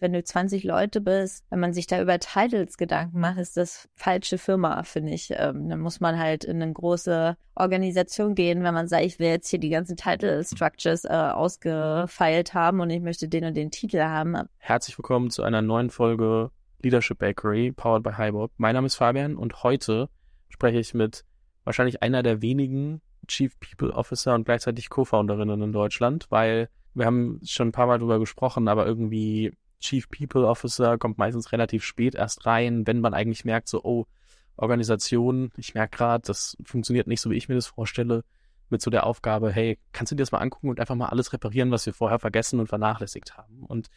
wenn du 20 Leute bist, wenn man sich da über Titles Gedanken macht, ist das falsche Firma, finde ich. Ähm, dann muss man halt in eine große Organisation gehen, wenn man sagt, ich will jetzt hier die ganzen Title Structures äh, ausgefeilt haben und ich möchte den und den Titel haben. Herzlich willkommen zu einer neuen Folge Leadership Bakery, powered by Highbob. Mein Name ist Fabian und heute spreche ich mit wahrscheinlich einer der wenigen Chief People Officer und gleichzeitig Co-Founderinnen in Deutschland, weil wir haben schon ein paar Mal drüber gesprochen, aber irgendwie Chief People Officer kommt meistens relativ spät erst rein, wenn man eigentlich merkt, so, oh, Organisation, ich merke gerade, das funktioniert nicht so, wie ich mir das vorstelle, mit so der Aufgabe, hey, kannst du dir das mal angucken und einfach mal alles reparieren, was wir vorher vergessen und vernachlässigt haben? Und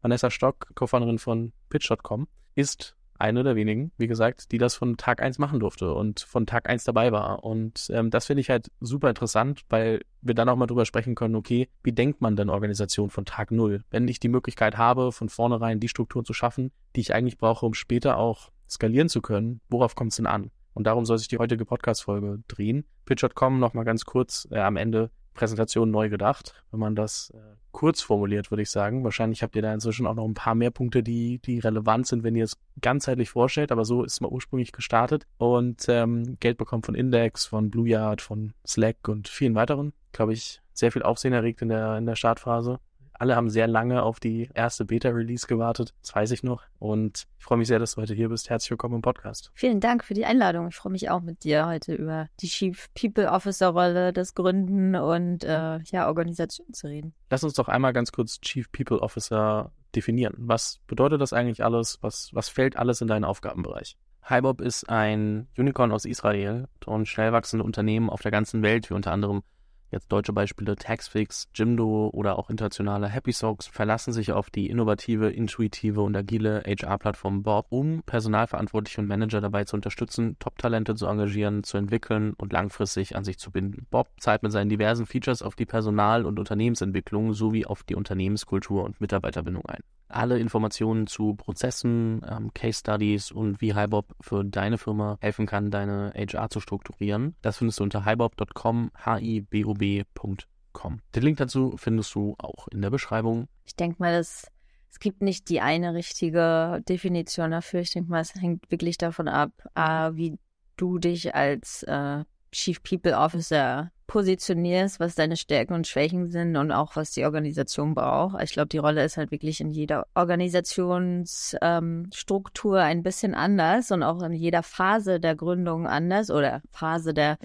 Vanessa Stock, Co-Founderin von Pitch.com, ist eine der wenigen, wie gesagt, die das von Tag eins machen durfte und von Tag eins dabei war. Und ähm, das finde ich halt super interessant, weil wir dann auch mal drüber sprechen können, okay, wie denkt man denn Organisation von Tag null? Wenn ich die Möglichkeit habe, von vornherein die Strukturen zu schaffen, die ich eigentlich brauche, um später auch skalieren zu können, worauf kommt es denn an? Und darum soll sich die heutige Podcast-Folge drehen. Pitch.com nochmal ganz kurz äh, am Ende Präsentation neu gedacht, wenn man das äh, kurz formuliert, würde ich sagen. Wahrscheinlich habt ihr da inzwischen auch noch ein paar mehr Punkte, die, die relevant sind, wenn ihr es ganzheitlich vorstellt, aber so ist es mal ursprünglich gestartet und ähm, Geld bekommen von Index, von Blue Yard, von Slack und vielen weiteren. Glaube ich, sehr viel Aufsehen erregt in der, in der Startphase. Alle haben sehr lange auf die erste Beta-Release gewartet. Das weiß ich noch. Und ich freue mich sehr, dass du heute hier bist. Herzlich willkommen im Podcast. Vielen Dank für die Einladung. Ich freue mich auch mit dir heute über die Chief People Officer Rolle, das Gründen und äh, ja, Organisation zu reden. Lass uns doch einmal ganz kurz Chief People Officer definieren. Was bedeutet das eigentlich alles? Was, was fällt alles in deinen Aufgabenbereich? HiBob ist ein Unicorn aus Israel und schnell wachsende Unternehmen auf der ganzen Welt, wie unter anderem Jetzt deutsche Beispiele Taxfix, Jimdo oder auch internationale Happy Socks verlassen sich auf die innovative, intuitive und agile HR-Plattform Bob, um Personalverantwortliche und Manager dabei zu unterstützen, Top-Talente zu engagieren, zu entwickeln und langfristig an sich zu binden. Bob zahlt mit seinen diversen Features auf die Personal- und Unternehmensentwicklung sowie auf die Unternehmenskultur und Mitarbeiterbindung ein. Alle Informationen zu Prozessen, ähm, Case Studies und wie HiBob für deine Firma helfen kann, deine HR zu strukturieren, das findest du unter hibob.com, hibob.com. Den Link dazu findest du auch in der Beschreibung. Ich denke mal, es, es gibt nicht die eine richtige Definition dafür. Ich denke mal, es hängt wirklich davon ab, äh, wie du dich als äh, Chief People Officer positionierst, was deine Stärken und Schwächen sind und auch was die Organisation braucht. Ich glaube, die Rolle ist halt wirklich in jeder Organisationsstruktur ähm, ein bisschen anders und auch in jeder Phase der Gründung anders oder Phase der,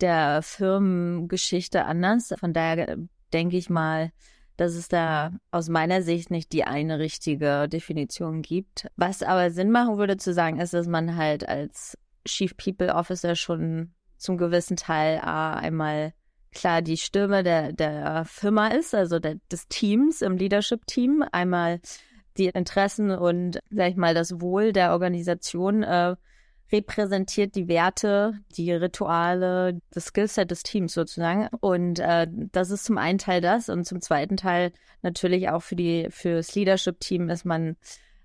der Firmengeschichte anders. Von daher denke ich mal, dass es da aus meiner Sicht nicht die eine richtige Definition gibt. Was aber Sinn machen würde zu sagen, ist, dass man halt als Chief People Officer schon zum gewissen Teil äh, einmal klar die Stimme der, der Firma ist, also der, des Teams im Leadership-Team, einmal die Interessen und, sag ich mal, das Wohl der Organisation äh, repräsentiert die Werte, die Rituale, das Skillset des Teams sozusagen. Und äh, das ist zum einen Teil das und zum zweiten Teil natürlich auch für die fürs Leadership-Team ist man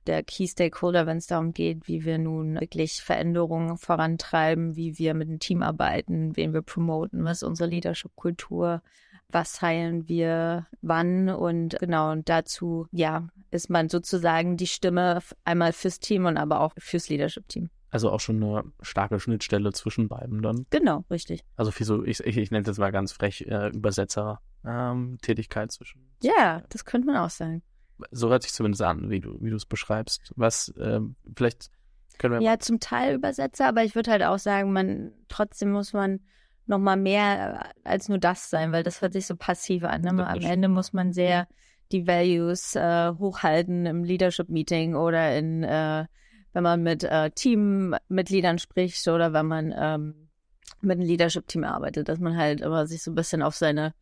der Key Stakeholder, wenn es darum geht, wie wir nun wirklich Veränderungen vorantreiben, wie wir mit dem Team arbeiten, wen wir promoten, was ist unsere Leadership-Kultur, was heilen wir wann und genau, und dazu, ja, ist man sozusagen die Stimme einmal fürs Team und aber auch fürs Leadership-Team. Also auch schon eine starke Schnittstelle zwischen beiden dann. Genau, richtig. Also für so, ich, ich, ich nenne es jetzt mal ganz frech, äh, Übersetzer-Tätigkeit ähm, zwischen. Ja, das könnte man auch sagen so hört sich zumindest an, wie du, wie du es beschreibst. Was, ähm, vielleicht können wir. Ja, zum Teil Übersetzer, aber ich würde halt auch sagen, man, trotzdem muss man noch mal mehr als nur das sein, weil das hört sich so passiv an. Ne? Am Ende muss man sehr die Values äh, hochhalten im Leadership-Meeting oder in, äh, wenn man mit äh, Teammitgliedern spricht oder wenn man ähm, mit einem Leadership-Team arbeitet, dass man halt immer sich so ein bisschen auf seine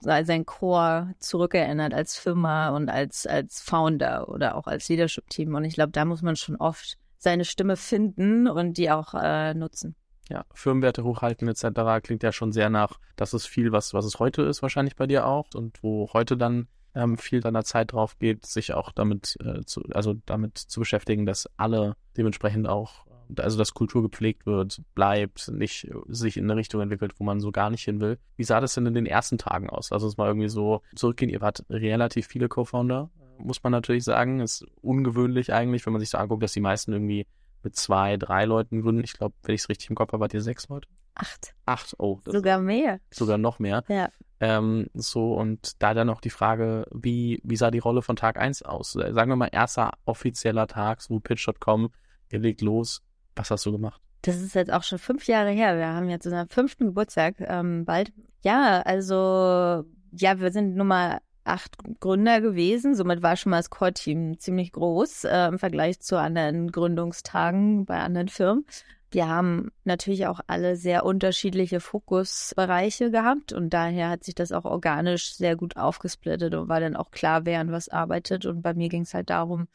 sein Core zurückerinnert als Firma und als, als Founder oder auch als Leadership-Team. Und ich glaube, da muss man schon oft seine Stimme finden und die auch äh, nutzen. Ja, Firmenwerte hochhalten etc. klingt ja schon sehr nach, das ist viel, was, was es heute ist, wahrscheinlich bei dir auch und wo heute dann ähm, viel deiner Zeit drauf geht, sich auch damit äh, zu, also damit zu beschäftigen, dass alle dementsprechend auch also dass Kultur gepflegt wird, bleibt, nicht sich in eine Richtung entwickelt, wo man so gar nicht hin will. Wie sah das denn in den ersten Tagen aus? Also es mal irgendwie so zurückgehen, ihr wart relativ viele Co-Founder muss man natürlich sagen. Ist ungewöhnlich eigentlich, wenn man sich so anguckt, dass die meisten irgendwie mit zwei, drei Leuten gründen. Ich glaube, wenn ich es richtig im Kopf habe, wart ihr sechs Leute? Acht. Acht, oh. Sogar mehr. Sogar noch mehr. Ja. Ähm, so, und da dann auch die Frage, wie, wie sah die Rolle von Tag 1 aus? Äh, sagen wir mal, erster offizieller Tag, so Pitch.com, ihr legt los. Was hast du gemacht? Das ist jetzt auch schon fünf Jahre her. Wir haben jetzt unseren fünften Geburtstag ähm, bald. Ja, also ja, wir sind Nummer acht Gründer gewesen. Somit war schon mal das Core-Team ziemlich groß äh, im Vergleich zu anderen Gründungstagen bei anderen Firmen. Wir haben natürlich auch alle sehr unterschiedliche Fokusbereiche gehabt und daher hat sich das auch organisch sehr gut aufgesplittet und war dann auch klar, wer an was arbeitet. Und bei mir ging es halt darum,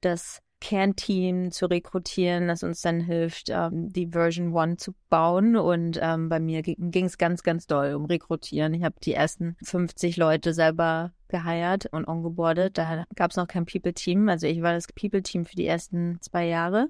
das Kernteam zu rekrutieren, das uns dann hilft, ähm, die Version One zu bauen. Und ähm, bei mir ging es ganz, ganz doll um Rekrutieren. Ich habe die ersten 50 Leute selber geheiert und ongeboardet. Da gab es noch kein People-Team. Also ich war das People-Team für die ersten zwei Jahre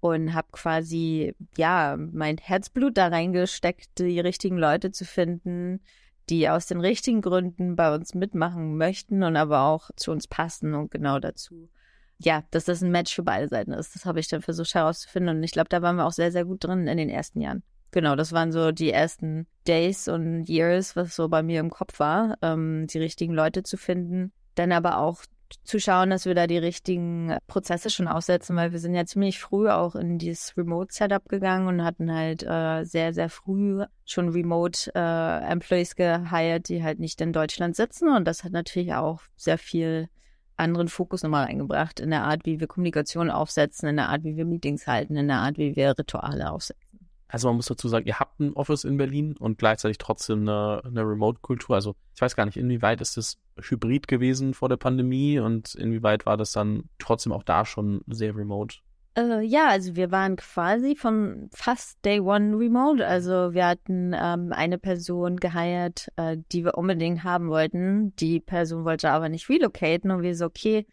und habe quasi ja mein Herzblut da reingesteckt, die richtigen Leute zu finden, die aus den richtigen Gründen bei uns mitmachen möchten und aber auch zu uns passen und genau dazu. Ja, dass das ein Match für beide Seiten ist. Das habe ich dann versucht herauszufinden und ich glaube, da waren wir auch sehr, sehr gut drin in den ersten Jahren. Genau, das waren so die ersten Days und Years, was so bei mir im Kopf war, ähm, die richtigen Leute zu finden. Dann aber auch zu schauen, dass wir da die richtigen Prozesse schon aussetzen, weil wir sind ja ziemlich früh auch in dieses Remote-Setup gegangen und hatten halt äh, sehr, sehr früh schon Remote-Employees äh, gehired, die halt nicht in Deutschland sitzen. Und das hat natürlich auch sehr viel anderen Fokus nochmal eingebracht in der Art, wie wir Kommunikation aufsetzen, in der Art, wie wir Meetings halten, in der Art, wie wir Rituale aufsetzen. Also man muss dazu sagen, ihr habt ein Office in Berlin und gleichzeitig trotzdem eine, eine Remote-Kultur. Also ich weiß gar nicht, inwieweit ist das hybrid gewesen vor der Pandemie und inwieweit war das dann trotzdem auch da schon sehr remote? Äh, ja, also wir waren quasi von fast Day One remote. Also wir hatten ähm, eine Person geheiert, äh, die wir unbedingt haben wollten. Die Person wollte aber nicht relocaten und wir so, okay,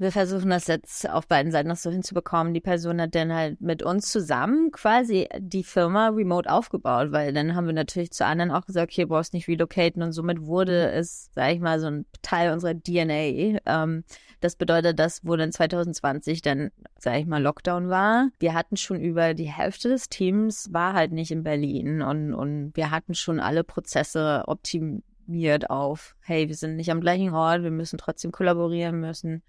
wir versuchen das jetzt auf beiden Seiten noch so hinzubekommen. Die Person hat dann halt mit uns zusammen quasi die Firma remote aufgebaut, weil dann haben wir natürlich zu anderen auch gesagt, okay, brauchst nicht relocaten und somit wurde mhm. es, sag ich mal, so ein Teil unserer DNA. Ähm, das bedeutet, dass wo dann 2020 dann, sag ich mal, Lockdown war, wir hatten schon über die Hälfte des Teams war halt nicht in Berlin und, und wir hatten schon alle Prozesse optimiert auf, hey, wir sind nicht am gleichen Ort, wir müssen trotzdem kollaborieren, müssen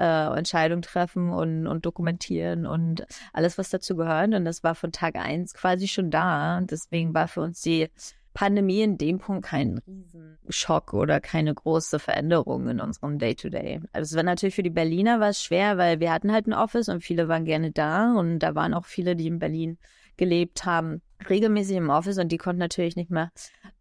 äh, Entscheidungen treffen und, und dokumentieren und alles, was dazu gehört. Und das war von Tag eins quasi schon da. Und deswegen war für uns die Pandemie in dem Punkt kein Riesenschock oder keine große Veränderung in unserem Day-to-Day. -Day. Also es war natürlich für die Berliner was schwer, weil wir hatten halt ein Office und viele waren gerne da und da waren auch viele, die in Berlin gelebt haben, regelmäßig im Office und die konnten natürlich nicht mehr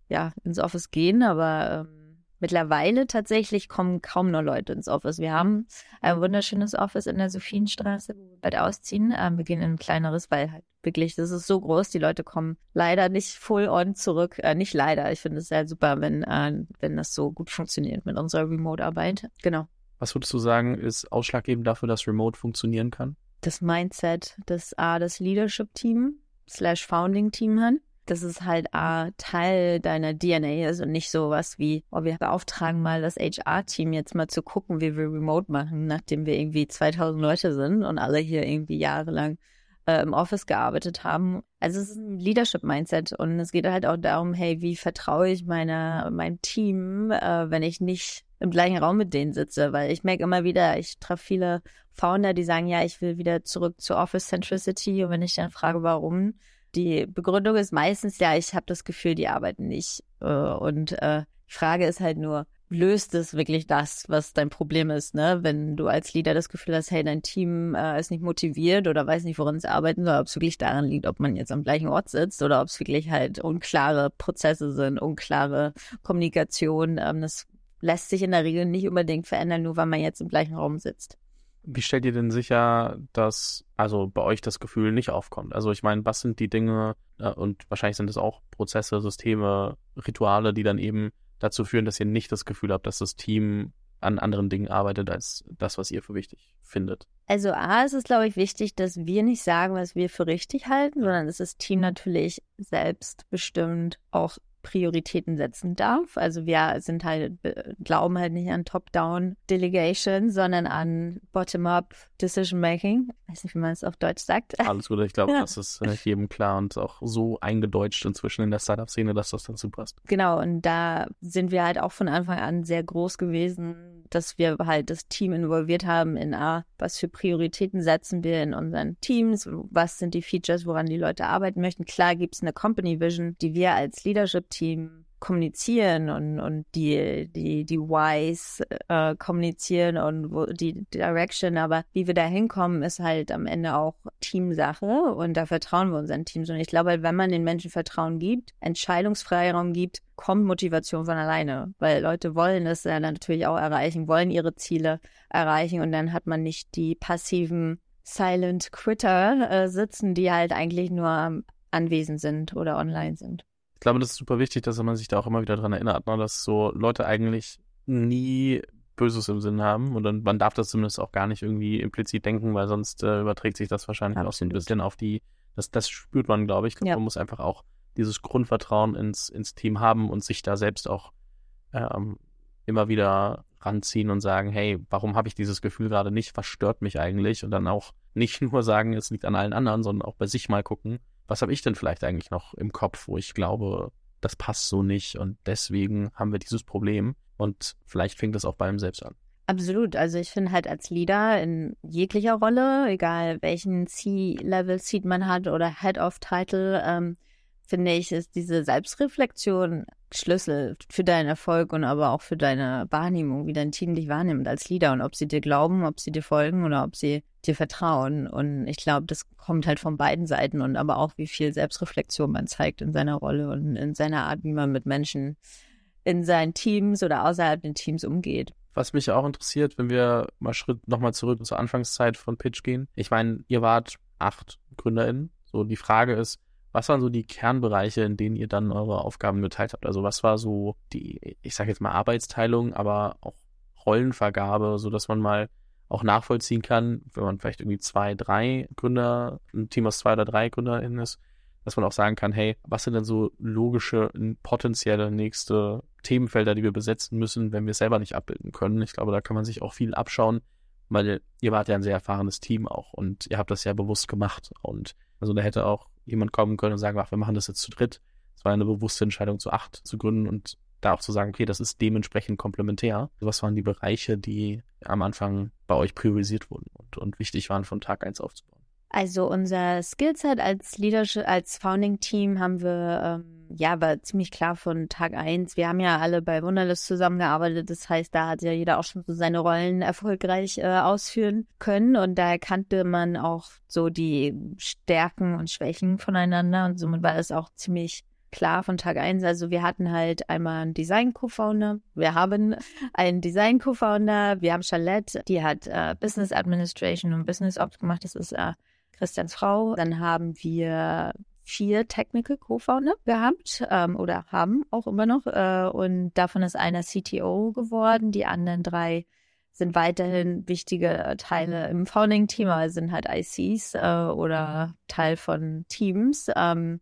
ja ins Office gehen, aber ähm, Mittlerweile tatsächlich kommen kaum noch Leute ins Office. Wir haben ein wunderschönes Office in der Sophienstraße, wo wir bald ausziehen. Ähm, wir gehen in ein kleineres, weil halt wirklich, das ist so groß, die Leute kommen leider nicht full on zurück. Äh, nicht leider, ich finde es sehr super, wenn, äh, wenn das so gut funktioniert mit unserer Remote-Arbeit. Genau. Was würdest du sagen, ist ausschlaggebend dafür, dass Remote funktionieren kann? Das Mindset, das A, das Leadership-Team slash Founding-Team hat dass es halt A, Teil deiner DNA ist und nicht so was wie, oh, wir beauftragen mal das HR-Team jetzt mal zu gucken, wie wir remote machen, nachdem wir irgendwie 2000 Leute sind und alle hier irgendwie jahrelang äh, im Office gearbeitet haben. Also es ist ein Leadership-Mindset und es geht halt auch darum, hey, wie vertraue ich meiner, meinem Team, äh, wenn ich nicht im gleichen Raum mit denen sitze, weil ich merke immer wieder, ich treffe viele Founder, die sagen, ja, ich will wieder zurück zu Office Centricity und wenn ich dann frage, warum, die Begründung ist meistens, ja, ich habe das Gefühl, die arbeiten nicht. Äh, und äh, die Frage ist halt nur, löst es wirklich das, was dein Problem ist, ne? Wenn du als Leader das Gefühl hast, hey, dein Team äh, ist nicht motiviert oder weiß nicht, woran es arbeiten soll, ob es wirklich daran liegt, ob man jetzt am gleichen Ort sitzt oder ob es wirklich halt unklare Prozesse sind, unklare Kommunikation. Ähm, das lässt sich in der Regel nicht unbedingt verändern, nur weil man jetzt im gleichen Raum sitzt. Wie stellt ihr denn sicher, dass also bei euch das Gefühl nicht aufkommt? Also ich meine, was sind die Dinge äh, und wahrscheinlich sind es auch Prozesse, Systeme, Rituale, die dann eben dazu führen, dass ihr nicht das Gefühl habt, dass das Team an anderen Dingen arbeitet als das, was ihr für wichtig findet? Also A, ist es, glaube ich, wichtig, dass wir nicht sagen, was wir für richtig halten, sondern dass das Team natürlich selbstbestimmt auch Prioritäten setzen darf. Also wir sind halt, glauben halt nicht an Top-Down-Delegation, sondern an Bottom-Up Decision-Making. Weiß nicht, wie man es auf Deutsch sagt. Alles gut, ich glaube, ja. das ist äh, jedem klar und auch so eingedeutscht inzwischen in der Startup-Szene, dass das dazu passt. Genau, und da sind wir halt auch von Anfang an sehr groß gewesen, dass wir halt das Team involviert haben in, ah, was für Prioritäten setzen wir in unseren Teams, was sind die Features, woran die Leute arbeiten möchten. Klar gibt es eine Company Vision, die wir als Leadership-Team kommunizieren und, und die, die, die Whys äh, kommunizieren und wo, die Direction, aber wie wir da hinkommen, ist halt am Ende auch Teamsache und da vertrauen wir unseren Teams. Und ich glaube, wenn man den Menschen Vertrauen gibt, Entscheidungsfreiraum gibt, kommt Motivation von alleine, weil Leute wollen es ja natürlich auch erreichen, wollen ihre Ziele erreichen. Und dann hat man nicht die passiven Silent Quitter äh, sitzen, die halt eigentlich nur anwesend sind oder online sind ich glaube, das ist super wichtig, dass man sich da auch immer wieder dran erinnert, ne, dass so Leute eigentlich nie Böses im Sinn haben und dann, man darf das zumindest auch gar nicht irgendwie implizit denken, weil sonst äh, überträgt sich das wahrscheinlich Absolut. auch so ein bisschen auf die, das, das spürt man, glaube ich. ich glaub, ja. Man muss einfach auch dieses Grundvertrauen ins, ins Team haben und sich da selbst auch ähm, immer wieder ranziehen und sagen, hey, warum habe ich dieses Gefühl gerade nicht? Was stört mich eigentlich? Und dann auch nicht nur sagen, es liegt an allen anderen, sondern auch bei sich mal gucken, was habe ich denn vielleicht eigentlich noch im Kopf, wo ich glaube, das passt so nicht und deswegen haben wir dieses Problem und vielleicht fängt es auch bei ihm selbst an. Absolut. Also ich finde halt als Leader in jeglicher Rolle, egal welchen C-Level-Seat man hat oder Head of Title, ähm, finde ich, ist diese Selbstreflexion Schlüssel für deinen Erfolg und aber auch für deine Wahrnehmung, wie dein Team dich wahrnimmt als Leader und ob sie dir glauben, ob sie dir folgen oder ob sie dir vertrauen. Und ich glaube, das kommt halt von beiden Seiten und aber auch, wie viel Selbstreflexion man zeigt in seiner Rolle und in seiner Art, wie man mit Menschen in seinen Teams oder außerhalb den Teams umgeht. Was mich auch interessiert, wenn wir mal Schritt nochmal zurück zur Anfangszeit von Pitch gehen. Ich meine, ihr wart acht GründerInnen. So, die Frage ist, was waren so die Kernbereiche, in denen ihr dann eure Aufgaben geteilt habt? Also was war so die, ich sage jetzt mal Arbeitsteilung, aber auch Rollenvergabe, so dass man mal auch nachvollziehen kann, wenn man vielleicht irgendwie zwei, drei Gründer, ein Team aus zwei oder drei GründerInnen ist, dass man auch sagen kann, hey, was sind denn so logische, potenzielle nächste Themenfelder, die wir besetzen müssen, wenn wir es selber nicht abbilden können? Ich glaube, da kann man sich auch viel abschauen, weil ihr wart ja ein sehr erfahrenes Team auch und ihr habt das ja bewusst gemacht und also da hätte auch jemand kommen können und sagen, ach, wir machen das jetzt zu dritt. Es war eine bewusste Entscheidung, zu acht zu gründen und da auch zu sagen, okay, das ist dementsprechend komplementär. Was waren die Bereiche, die am Anfang bei euch priorisiert wurden und, und wichtig waren, von Tag eins aufzubauen? Also unser Skillset als Leadership, als Founding-Team haben wir, ähm, ja, war ziemlich klar von Tag eins. Wir haben ja alle bei Wunderlist zusammengearbeitet. Das heißt, da hat ja jeder auch schon so seine Rollen erfolgreich äh, ausführen können. Und da erkannte man auch so die Stärken und Schwächen voneinander. Und somit war es auch ziemlich klar von Tag eins. Also wir hatten halt einmal einen Design-Co-Founder. Wir haben einen Design-Co-Founder. Wir haben Charlotte, die hat äh, Business Administration und Business Ops gemacht. Das ist äh, Christians Frau. Dann haben wir vier Technical Co-Founder gehabt ähm, oder haben auch immer noch. Äh, und davon ist einer CTO geworden. Die anderen drei sind weiterhin wichtige Teile im Founding-Team, aber sind halt ICs äh, oder Teil von Teams. Ähm,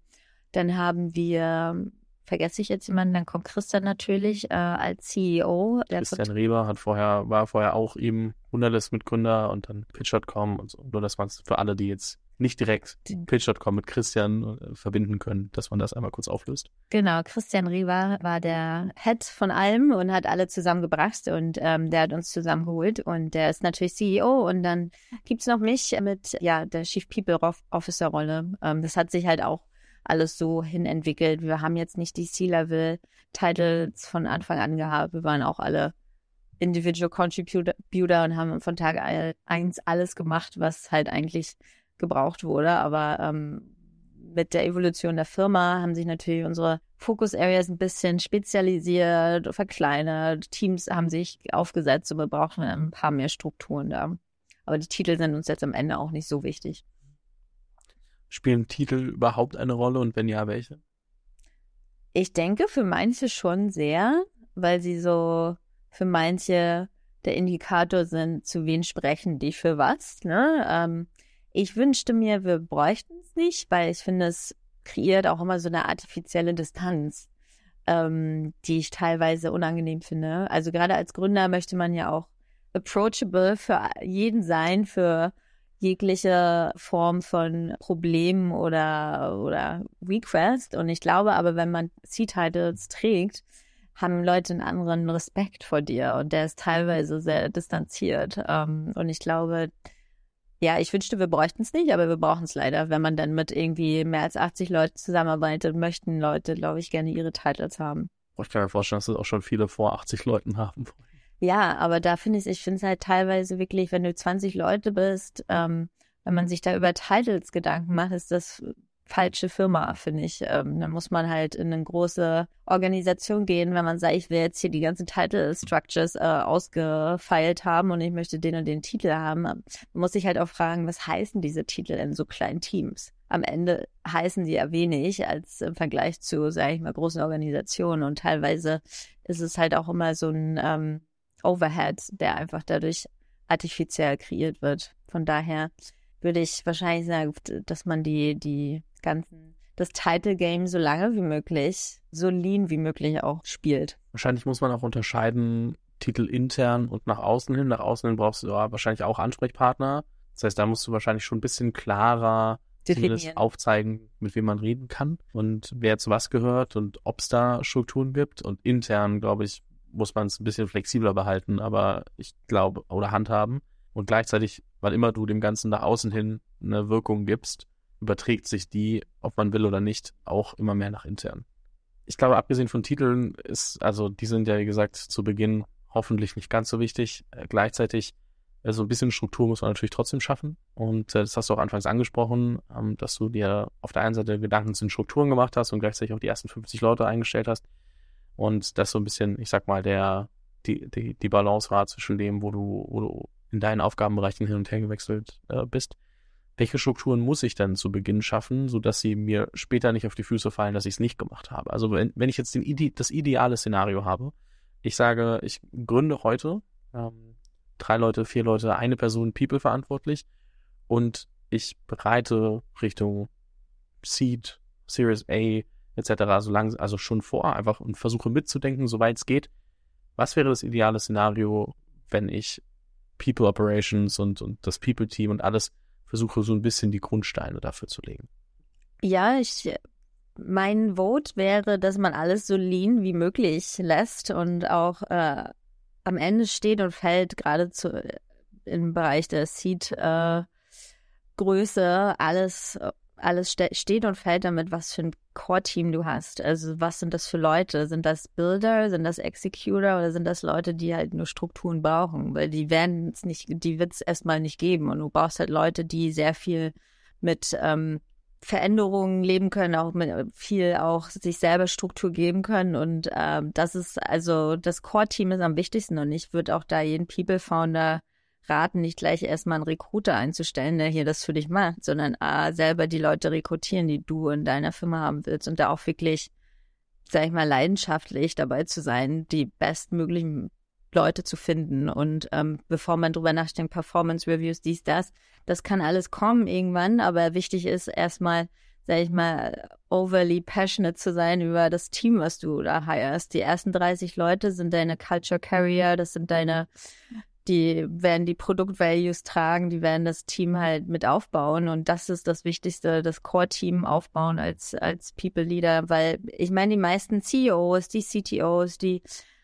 dann haben wir, vergesse ich jetzt jemanden, dann kommt Christian natürlich äh, als CEO. Christian Reber hat vorher, war vorher auch eben Wunderlist-Mitgründer und dann Pitch.com und so. Nur, dass man es für alle, die jetzt nicht direkt Pitch.com mit Christian äh, verbinden können, dass man das einmal kurz auflöst. Genau, Christian Reber war der Head von allem und hat alle zusammengebracht und ähm, der hat uns zusammengeholt und der ist natürlich CEO und dann gibt's noch mich mit ja der Chief People Officer Rolle. Ähm, das hat sich halt auch alles so hin entwickelt. Wir haben jetzt nicht die C-Level-Titles von Anfang an gehabt. Wir waren auch alle Individual Contributor und haben von Tag eins alles gemacht, was halt eigentlich gebraucht wurde. Aber ähm, mit der Evolution der Firma haben sich natürlich unsere Focus Areas ein bisschen spezialisiert, verkleinert. Teams haben sich aufgesetzt und wir brauchen ein paar mehr Strukturen da. Aber die Titel sind uns jetzt am Ende auch nicht so wichtig. Spielen Titel überhaupt eine Rolle und wenn ja, welche? Ich denke für manche schon sehr, weil sie so für manche der Indikator sind, zu wen sprechen die für was. Ne? Ähm, ich wünschte mir, wir bräuchten es nicht, weil ich finde, es kreiert auch immer so eine artifizielle Distanz. ähm, die ich teilweise unangenehm finde. Also gerade als Gründer möchte man ja auch approachable für jeden sein, für jegliche Form von Problemen oder, oder Request. Und ich glaube aber, wenn man C-Titles trägt, haben Leute einen anderen Respekt vor dir und der ist teilweise sehr distanziert. Ähm, und ich glaube, ja, ich wünschte, wir bräuchten es nicht, aber wir brauchen es leider. Wenn man dann mit irgendwie mehr als 80 Leuten zusammenarbeitet, möchten Leute, glaube ich, gerne ihre Titles haben. Ich kann mir vorstellen, dass das auch schon viele vor 80 Leuten haben. Ja, aber da finde ich, ich finde es halt teilweise wirklich, wenn du 20 Leute bist, ähm, wenn man sich da über Titles Gedanken macht, ist das falsche Firma, finde ich. Ähm, dann muss man halt in eine große Organisation gehen, wenn man sagt, ich will jetzt hier die ganzen Title Structures äh, ausgefeilt haben und ich möchte den und den Titel haben. Man muss sich halt auch fragen, was heißen diese Titel in so kleinen Teams? Am Ende heißen die ja wenig als im Vergleich zu, sage ich mal, großen Organisationen und teilweise ist es halt auch immer so ein ähm, Overhead, der einfach dadurch artifiziell kreiert wird. Von daher würde ich wahrscheinlich sagen, dass man die, die ganzen, das Title Game so lange wie möglich, so lean wie möglich auch spielt. Wahrscheinlich muss man auch unterscheiden, Titel intern und nach außen hin. Nach außen hin brauchst du ja wahrscheinlich auch Ansprechpartner. Das heißt, da musst du wahrscheinlich schon ein bisschen klarer zumindest aufzeigen, mit wem man reden kann und wer zu was gehört und ob es da Strukturen gibt. Und intern, glaube ich, muss man es ein bisschen flexibler behalten, aber ich glaube, oder handhaben. Und gleichzeitig, weil immer du dem Ganzen nach außen hin eine Wirkung gibst, überträgt sich die, ob man will oder nicht, auch immer mehr nach intern. Ich glaube, abgesehen von Titeln ist, also die sind ja, wie gesagt, zu Beginn hoffentlich nicht ganz so wichtig. Äh, gleichzeitig, äh, so ein bisschen Struktur muss man natürlich trotzdem schaffen. Und äh, das hast du auch anfangs angesprochen, ähm, dass du dir auf der einen Seite Gedanken zu den Strukturen gemacht hast und gleichzeitig auch die ersten 50 Leute eingestellt hast. Und das so ein bisschen, ich sag mal, der, die, die, die Balance war zwischen dem, wo du, wo du in deinen Aufgabenbereichen hin und her gewechselt äh, bist welche Strukturen muss ich dann zu Beginn schaffen, sodass sie mir später nicht auf die Füße fallen, dass ich es nicht gemacht habe. Also wenn, wenn ich jetzt Ide das ideale Szenario habe, ich sage, ich gründe heute ähm, drei Leute, vier Leute, eine Person People verantwortlich und ich bereite Richtung Seed, Series A etc. so lang, also schon vor, einfach und versuche mitzudenken, soweit es geht. Was wäre das ideale Szenario, wenn ich People Operations und, und das People Team und alles versuche so ein bisschen die Grundsteine dafür zu legen. Ja, ich, mein Vote wäre, dass man alles so lean wie möglich lässt und auch äh, am Ende steht und fällt, gerade zu, im Bereich der Seed äh, Größe, alles alles ste steht und fällt damit, was für ein Core-Team du hast. Also was sind das für Leute? Sind das Builder, sind das Executor oder sind das Leute, die halt nur Strukturen brauchen? Weil die werden es nicht, die wird es erstmal nicht geben. Und du brauchst halt Leute, die sehr viel mit ähm, Veränderungen leben können, auch mit viel auch sich selber Struktur geben können. Und ähm, das ist also das Core-Team ist am wichtigsten und ich würde auch da jeden People-Founder raten, nicht gleich erstmal einen Recruiter einzustellen, der hier das für dich macht, sondern A, selber die Leute rekrutieren, die du in deiner Firma haben willst und da auch wirklich, sag ich mal, leidenschaftlich dabei zu sein, die bestmöglichen Leute zu finden. Und ähm, bevor man drüber nachdenkt, Performance Reviews, dies, das, das kann alles kommen irgendwann, aber wichtig ist erstmal, sag ich mal, overly passionate zu sein über das Team, was du da hirest. Die ersten 30 Leute sind deine Culture Carrier, das sind deine die werden die Produktvalues tragen, die werden das Team halt mit aufbauen. Und das ist das Wichtigste, das Core-Team aufbauen als, als People-Leader, weil ich meine, die meisten CEOs, die CTOs, die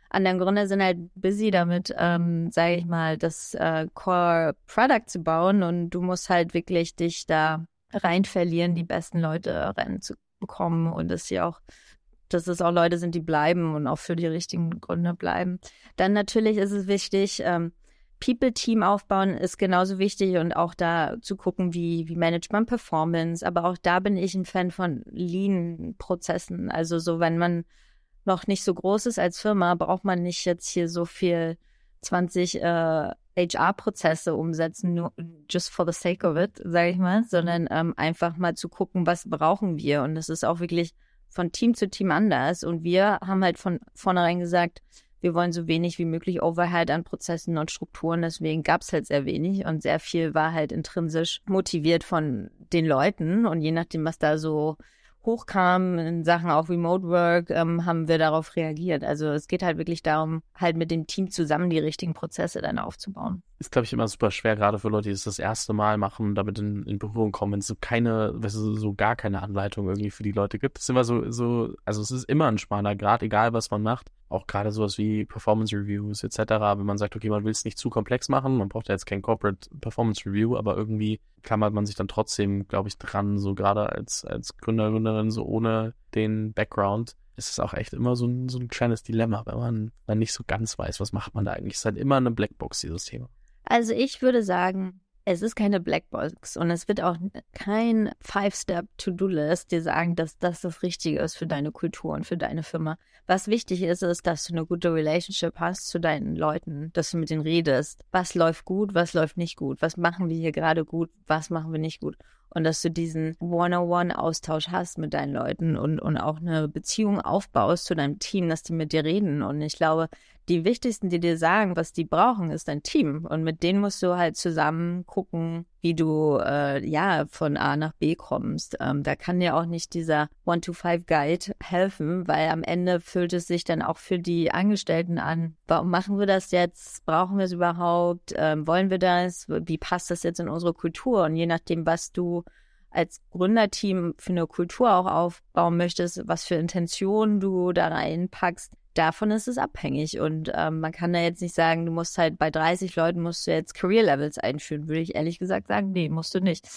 anderen Gründer sind halt busy damit, ähm, sage ich mal, das äh, Core-Product zu bauen. Und du musst halt wirklich dich da rein verlieren, die besten Leute rennen zu bekommen und das ja auch dass es auch Leute sind, die bleiben und auch für die richtigen Gründe bleiben. Dann natürlich ist es wichtig, ähm, People-Team aufbauen ist genauso wichtig und auch da zu gucken, wie, wie managt man Performance. Aber auch da bin ich ein Fan von Lean-Prozessen. Also so, wenn man noch nicht so groß ist als Firma, braucht man nicht jetzt hier so viel 20 äh, HR-Prozesse umsetzen, nur just for the sake of it, sage ich mal, sondern ähm, einfach mal zu gucken, was brauchen wir. Und das ist auch wirklich von Team zu Team anders. Und wir haben halt von vornherein gesagt, wir wollen so wenig wie möglich Overhead an Prozessen und Strukturen. Deswegen gab es halt sehr wenig und sehr viel war halt intrinsisch motiviert von den Leuten. Und je nachdem, was da so hochkam in Sachen auch Remote Work, ähm, haben wir darauf reagiert. Also es geht halt wirklich darum, halt mit dem Team zusammen die richtigen Prozesse dann aufzubauen. Ist, glaube ich, immer super schwer, gerade für Leute, die es das erste Mal machen, damit in, in Berührung kommen, wenn es so keine, weißt du, so gar keine Anleitung irgendwie für die Leute gibt. Es ist immer so, so, also es ist immer ein schmaler Grad, egal was man macht. Auch gerade sowas wie Performance Reviews etc. Wenn man sagt, okay, man will es nicht zu komplex machen, man braucht ja jetzt kein Corporate Performance Review, aber irgendwie klammert man sich dann trotzdem, glaube ich, dran, so gerade als, als Gründer, Gründerin, so ohne den Background. Es ist auch echt immer so ein, so ein kleines Dilemma, wenn man dann nicht so ganz weiß, was macht man da eigentlich. Es ist halt immer eine Blackbox, dieses Thema. Also ich würde sagen, es ist keine Blackbox und es wird auch kein Five-Step-To-Do-List dir sagen, dass das das Richtige ist für deine Kultur und für deine Firma. Was wichtig ist, ist, dass du eine gute Relationship hast zu deinen Leuten, dass du mit denen redest. Was läuft gut, was läuft nicht gut? Was machen wir hier gerade gut, was machen wir nicht gut? Und dass du diesen One-on-One-Austausch hast mit deinen Leuten und, und auch eine Beziehung aufbaust zu deinem Team, dass die mit dir reden. Und ich glaube, die wichtigsten, die dir sagen, was die brauchen, ist dein Team. Und mit denen musst du halt zusammen gucken, wie du äh, ja von A nach B kommst. Ähm, da kann dir auch nicht dieser One-to-Five-Guide helfen, weil am Ende fühlt es sich dann auch für die Angestellten an. Warum machen wir das jetzt? Brauchen wir es überhaupt? Ähm, wollen wir das? Wie passt das jetzt in unsere Kultur? Und je nachdem, was du als Gründerteam für eine Kultur auch aufbauen möchtest, was für Intentionen du da reinpackst, davon ist es abhängig. Und ähm, man kann da jetzt nicht sagen, du musst halt bei 30 Leuten musst du jetzt Career Levels einführen, würde ich ehrlich gesagt sagen, nee, musst du nicht.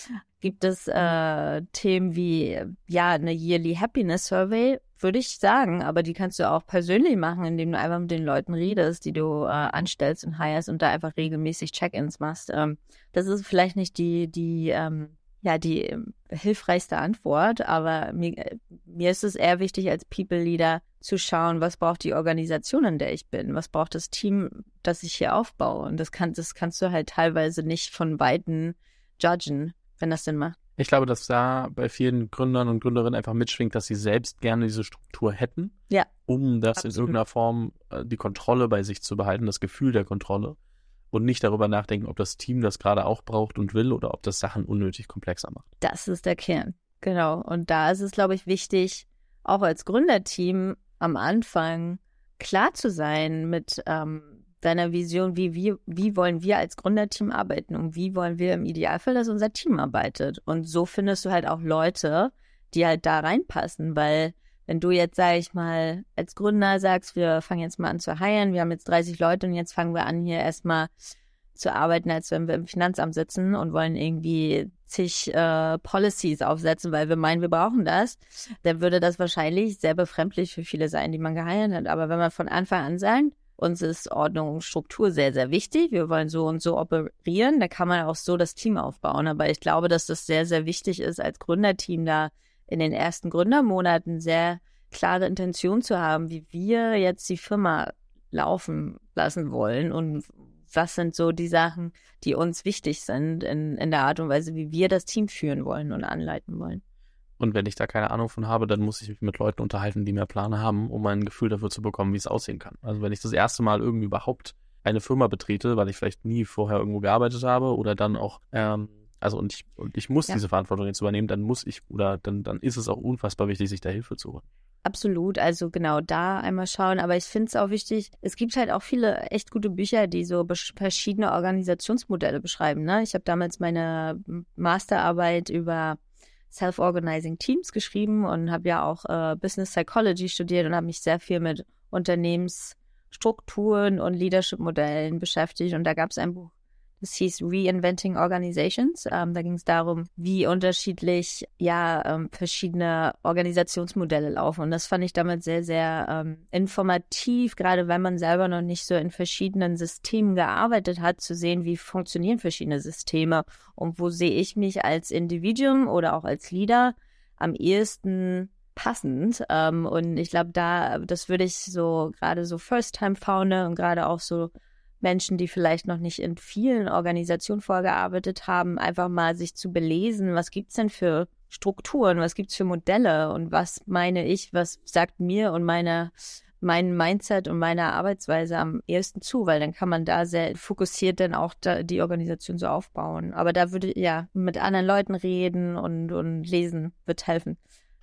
Gibt es äh, Themen wie, ja, eine Yearly Happiness Survey, würde ich sagen, aber die kannst du auch persönlich machen, indem du einfach mit den Leuten redest, die du äh, anstellst und hirest und da einfach regelmäßig Check-ins machst. Ähm, das ist vielleicht nicht die, die ähm, ja die ähm, hilfreichste Antwort, aber mir, äh, mir ist es eher wichtig als People Leader zu schauen, was braucht die Organisation, in der ich bin, was braucht das Team, das ich hier aufbaue. Und das, kann, das kannst du halt teilweise nicht von Weitem judgen, wenn das Sinn macht. Ich glaube, dass da bei vielen Gründern und Gründerinnen einfach mitschwingt, dass sie selbst gerne diese Struktur hätten, ja, um das absolut. in irgendeiner Form äh, die Kontrolle bei sich zu behalten, das Gefühl der Kontrolle und nicht darüber nachdenken, ob das Team das gerade auch braucht und will oder ob das Sachen unnötig komplexer macht. Das ist der Kern. Genau. Und da ist es, glaube ich, wichtig, auch als Gründerteam am Anfang klar zu sein mit ähm, deiner Vision, wie, wie, wie wollen wir als Gründerteam arbeiten und wie wollen wir im Idealfall, dass unser Team arbeitet. Und so findest du halt auch Leute, die halt da reinpassen, weil wenn du jetzt, sag ich mal, als Gründer sagst, wir fangen jetzt mal an zu heiren, wir haben jetzt 30 Leute und jetzt fangen wir an, hier erstmal zu arbeiten, als wenn wir im Finanzamt sitzen und wollen irgendwie zig äh, Policies aufsetzen, weil wir meinen, wir brauchen das, dann würde das wahrscheinlich sehr befremdlich für viele sein, die man geheiert hat. Aber wenn man von Anfang an sagt, uns ist Ordnung und Struktur sehr, sehr wichtig, wir wollen so und so operieren, dann kann man auch so das Team aufbauen. Aber ich glaube, dass das sehr, sehr wichtig ist, als Gründerteam da in den ersten Gründermonaten sehr klare Intention zu haben, wie wir jetzt die Firma laufen lassen wollen und was sind so die Sachen, die uns wichtig sind in, in der Art und Weise, wie wir das Team führen wollen und anleiten wollen. Und wenn ich da keine Ahnung von habe, dann muss ich mich mit Leuten unterhalten, die mehr Pläne haben, um ein Gefühl dafür zu bekommen, wie es aussehen kann. Also wenn ich das erste Mal irgendwie überhaupt eine Firma betrete, weil ich vielleicht nie vorher irgendwo gearbeitet habe oder dann auch ähm, also und ich, und ich muss ja. diese Verantwortung jetzt übernehmen, dann muss ich oder dann, dann ist es auch unfassbar wichtig, sich da Hilfe zu holen. Absolut, also genau da einmal schauen. Aber ich finde es auch wichtig, es gibt halt auch viele echt gute Bücher, die so verschiedene Organisationsmodelle beschreiben. Ne? Ich habe damals meine Masterarbeit über Self-Organizing Teams geschrieben und habe ja auch äh, Business Psychology studiert und habe mich sehr viel mit Unternehmensstrukturen und Leadership-Modellen beschäftigt. Und da gab es ein Buch, das hieß Reinventing Organizations. Ähm, da ging es darum, wie unterschiedlich ja ähm, verschiedene Organisationsmodelle laufen. Und das fand ich damit sehr, sehr ähm, informativ, gerade wenn man selber noch nicht so in verschiedenen Systemen gearbeitet hat, zu sehen, wie funktionieren verschiedene Systeme und wo sehe ich mich als Individuum oder auch als Leader am ehesten passend. Ähm, und ich glaube, da, das würde ich so gerade so First-Time-Founder und gerade auch so Menschen, die vielleicht noch nicht in vielen Organisationen vorgearbeitet haben, einfach mal sich zu belesen, was gibt's denn für Strukturen, was gibt's für Modelle und was meine ich, was sagt mir und meine mein Mindset und meiner Arbeitsweise am ehesten zu, weil dann kann man da sehr fokussiert dann auch da die Organisation so aufbauen. Aber da würde ja mit anderen Leuten reden und, und lesen wird helfen.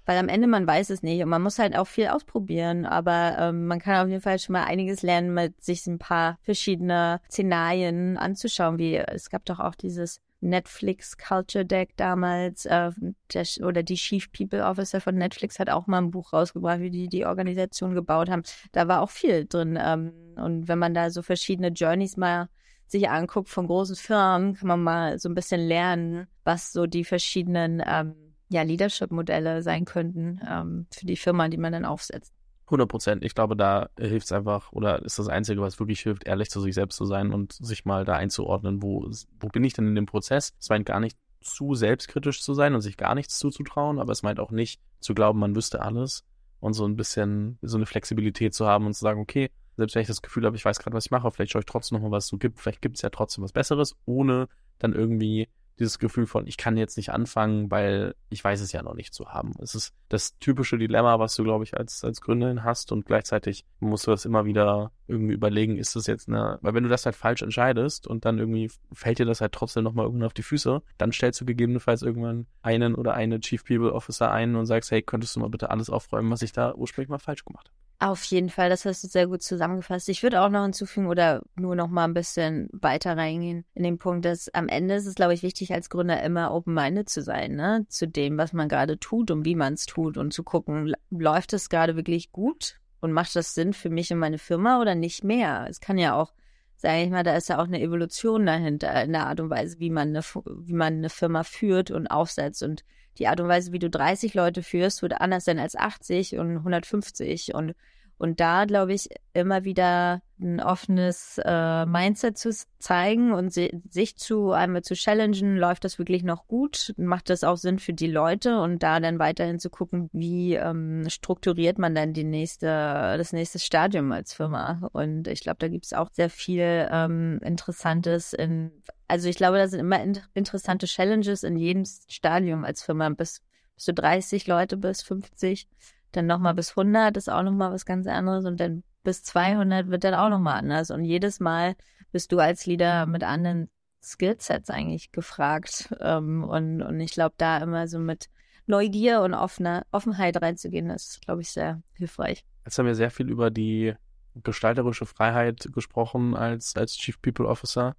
Weil am Ende man weiß es nicht und man muss halt auch viel ausprobieren, aber ähm, man kann auf jeden Fall schon mal einiges lernen, mit sich ein paar verschiedene Szenarien anzuschauen, wie es gab doch auch dieses Netflix Culture Deck damals äh, der, oder die Chief People Officer von Netflix hat auch mal ein Buch rausgebracht, wie die die Organisation gebaut haben. Da war auch viel drin ähm, und wenn man da so verschiedene Journeys mal sich anguckt von großen Firmen, kann man mal so ein bisschen lernen, was so die verschiedenen ähm, ja, Leadership-Modelle sein könnten ähm, für die Firma, die man dann aufsetzt. 100 Prozent. Ich glaube, da hilft es einfach oder ist das Einzige, was wirklich hilft, ehrlich zu sich selbst zu sein und sich mal da einzuordnen, wo, wo bin ich denn in dem Prozess? Es meint gar nicht zu selbstkritisch zu sein und sich gar nichts zuzutrauen, aber es meint auch nicht zu glauben, man wüsste alles und so ein bisschen so eine Flexibilität zu haben und zu sagen, okay, selbst wenn ich das Gefühl habe, ich weiß gerade, was ich mache, vielleicht schaue ich trotzdem nochmal, was es so gibt, vielleicht gibt es ja trotzdem was Besseres, ohne dann irgendwie dieses Gefühl von, ich kann jetzt nicht anfangen, weil ich weiß es ja noch nicht zu haben. Es ist das typische Dilemma, was du, glaube ich, als, als Gründerin hast und gleichzeitig musst du das immer wieder irgendwie überlegen, ist das jetzt eine, weil wenn du das halt falsch entscheidest und dann irgendwie fällt dir das halt trotzdem nochmal irgendwann auf die Füße, dann stellst du gegebenenfalls irgendwann einen oder eine Chief People Officer ein und sagst, hey, könntest du mal bitte alles aufräumen, was ich da ursprünglich mal falsch gemacht habe. Auf jeden Fall, das hast du sehr gut zusammengefasst. Ich würde auch noch hinzufügen oder nur noch mal ein bisschen weiter reingehen in den Punkt, dass am Ende ist es, glaube ich, wichtig, als Gründer immer open-minded zu sein, ne? Zu dem, was man gerade tut und wie man es tut und zu gucken, läuft es gerade wirklich gut und macht das Sinn für mich und meine Firma oder nicht mehr? Es kann ja auch, sage ich mal, da ist ja auch eine Evolution dahinter in der Art und Weise, wie man eine, wie man eine Firma führt und aufsetzt und die Art und Weise, wie du 30 Leute führst, würde anders sein als 80 und 150 und und da, glaube ich, immer wieder ein offenes äh, Mindset zu zeigen und si sich zu einmal zu challengen, läuft das wirklich noch gut? Macht das auch Sinn für die Leute? Und da dann weiterhin zu gucken, wie ähm, strukturiert man dann die nächste, das nächste Stadium als Firma? Und ich glaube, da gibt es auch sehr viel ähm, Interessantes in, also ich glaube, da sind immer in interessante Challenges in jedem Stadium als Firma, bis, bis du 30 Leute bist, 50 dann nochmal bis 100 ist auch nochmal was ganz anderes und dann bis 200 wird dann auch nochmal anders. Und jedes Mal bist du als Leader mit anderen Skillsets eigentlich gefragt. Ähm, und, und ich glaube, da immer so mit Neugier und offener Offenheit reinzugehen, ist, glaube ich, sehr hilfreich. Jetzt haben wir sehr viel über die gestalterische Freiheit gesprochen als, als Chief People Officer.